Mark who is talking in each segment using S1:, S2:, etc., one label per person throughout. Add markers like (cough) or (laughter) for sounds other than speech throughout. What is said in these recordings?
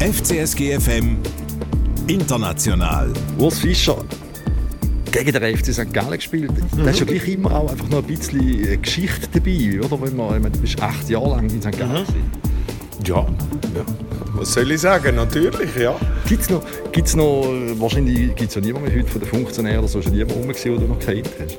S1: FCSG FM International.
S2: Urs Fischer gegen den FC St. Gallen gespielt. Mhm. Da ist ja gleich immer auch einfach noch ein bisschen Geschichte dabei, oder? Wenn man, du bist acht Jahre lang in St. Gallen
S3: mhm. ja. ja, was soll ich sagen? Natürlich, ja.
S2: Gibt es noch, gibt's noch, wahrscheinlich gibt es ja niemanden heute von den Funktionären oder so, schon niemand rum, den du noch kennt hast?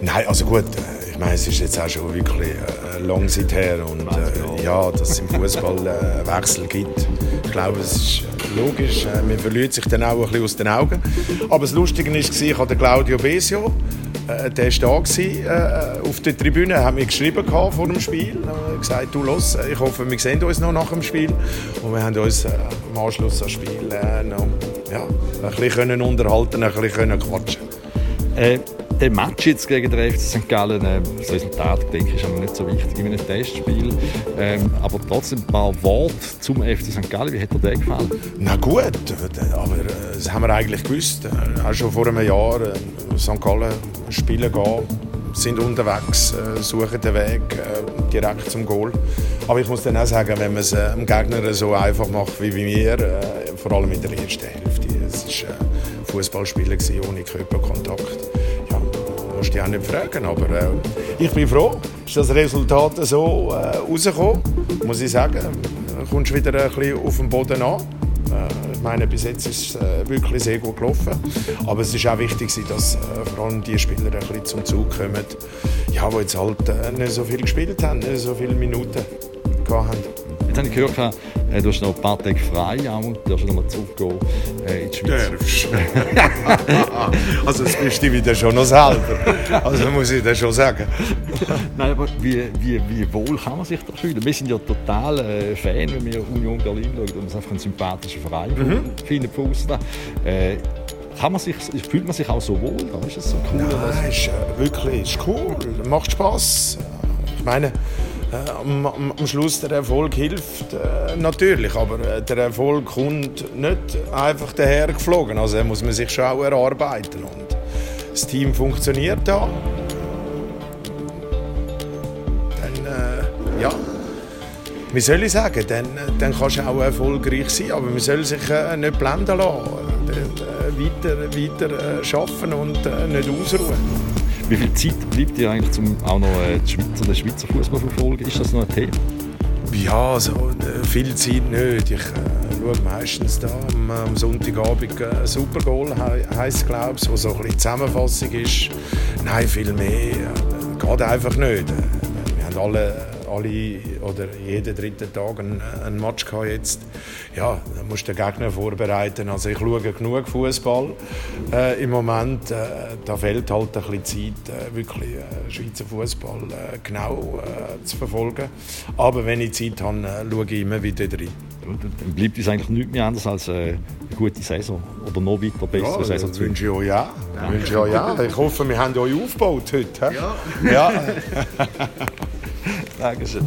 S3: Nein, also gut, äh, ich meine, es ist jetzt auch schon wirklich äh, lang Zeit her und äh, ja, dass es im Fußball äh, Wechsel gibt. Ich glaube, es ist logisch, äh, man verliert sich dann auch ein bisschen aus den Augen. Aber das Lustige war, ich hatte Claudio Besio, äh, der war da äh, auf der Tribüne, hat mir geschrieben vor dem Spiel, äh, gesagt, du los, ich hoffe, wir sehen uns noch nach dem Spiel. Und wir haben uns äh, im Anschluss ans Spiel äh, noch, ja, ein bisschen unterhalten, ein bisschen quatschen.
S2: Äh, der Match jetzt gegen den FC St. Gallen, äh, das Resultat denke ich, ist aber nicht so wichtig in einem Testspiel. Ähm, aber trotzdem ein paar Worte zum FC St. Gallen. Wie hat dir der gefallen?
S3: Na gut, aber äh, das haben wir eigentlich gewusst. Äh, auch schon vor einem Jahr äh, St. Gallen spielen gehen sind unterwegs, äh, suchen den Weg äh, direkt zum Goal. Aber ich muss dann auch sagen, wenn man es äh, dem Gegner so einfach macht wie bei mir, äh, vor allem in der ersten Hälfte, es war ein Fußballspieler ohne Körperkontakt musst dich auch nicht fragen. Aber äh, ich bin froh, dass das Resultat so äh, rausgekommen muss ich sagen. Du kommst wieder ein bisschen auf den Boden an. Äh, ich meine, bis jetzt ist es äh, wirklich sehr gut gelaufen. Aber es ist auch wichtig, dass äh, vor allem die Spieler ein bisschen zum Zug kommen, ja, die jetzt halt nicht so viel gespielt haben, nicht so viele Minuten gehabt haben.
S2: Jetzt habe ich gehört, äh, du hast noch ein paar Tage frei, auch, du darfst noch mal zurückgehen äh, in die Schweiz. (laughs)
S3: also das bist du wieder schon noch selber. Also muss ich das schon sagen.
S2: Nein, aber wie, wie, wie wohl kann man sich da fühlen? Wir sind ja total äh, Fan, wenn wir Union Berlin schauen und es einfach ein sympathischer Verein mhm. finden von äh, kann man sich, fühlt man sich auch so wohl? Ist das so cool?
S3: Nein, ist, äh, wirklich ist cool, macht Spaß. Ich meine, äh, am, am, Schluss der Erfolg hilft äh, natürlich, aber äh, der Erfolg kommt nicht einfach daher geflogen. Also muss man sich schon auch erarbeiten und das Team funktioniert da. Dann äh, ja, wie soll ich sagen, dann, dann kannst du auch erfolgreich sein, aber man soll sich äh, nicht blenden lassen, äh, weiter, weiter arbeiten und nicht ausruhen.
S2: Wie viel Zeit bleibt dir eigentlich, um auch noch äh, die Schweizer, den Schweizer Fußball zu verfolgen? Ist das noch ein Thema?
S3: Ja, also, äh, viel Zeit nicht. Ich äh, schaue meistens da am, am Sonntagabend äh, Super Goal, he heisst glaube ich, wo so ein bisschen Zusammenfassung ist. Nein, viel mehr äh, geht einfach nicht. Wir haben alle alle oder jeden dritten Tag ein, ein Match gehabt jetzt. Ja, da musst du den Gegner vorbereiten. Also ich schaue genug Fußball äh, im Moment. Äh, da fehlt halt ein bisschen Zeit, äh, wirklich äh, Schweizer Fußball äh, genau äh, zu verfolgen. Aber wenn ich Zeit habe, äh, schaue ich immer wieder rein.
S2: Dann bleibt uns eigentlich nichts mehr anders als eine gute Saison oder noch weiter bessere ja, Saison
S3: zu wünsche ich euch ja. Wünsche ich, euch ja. ich hoffe, wir haben euch aufgebaut heute.
S2: Ja. ja. (laughs) (laughs) Dankeschön.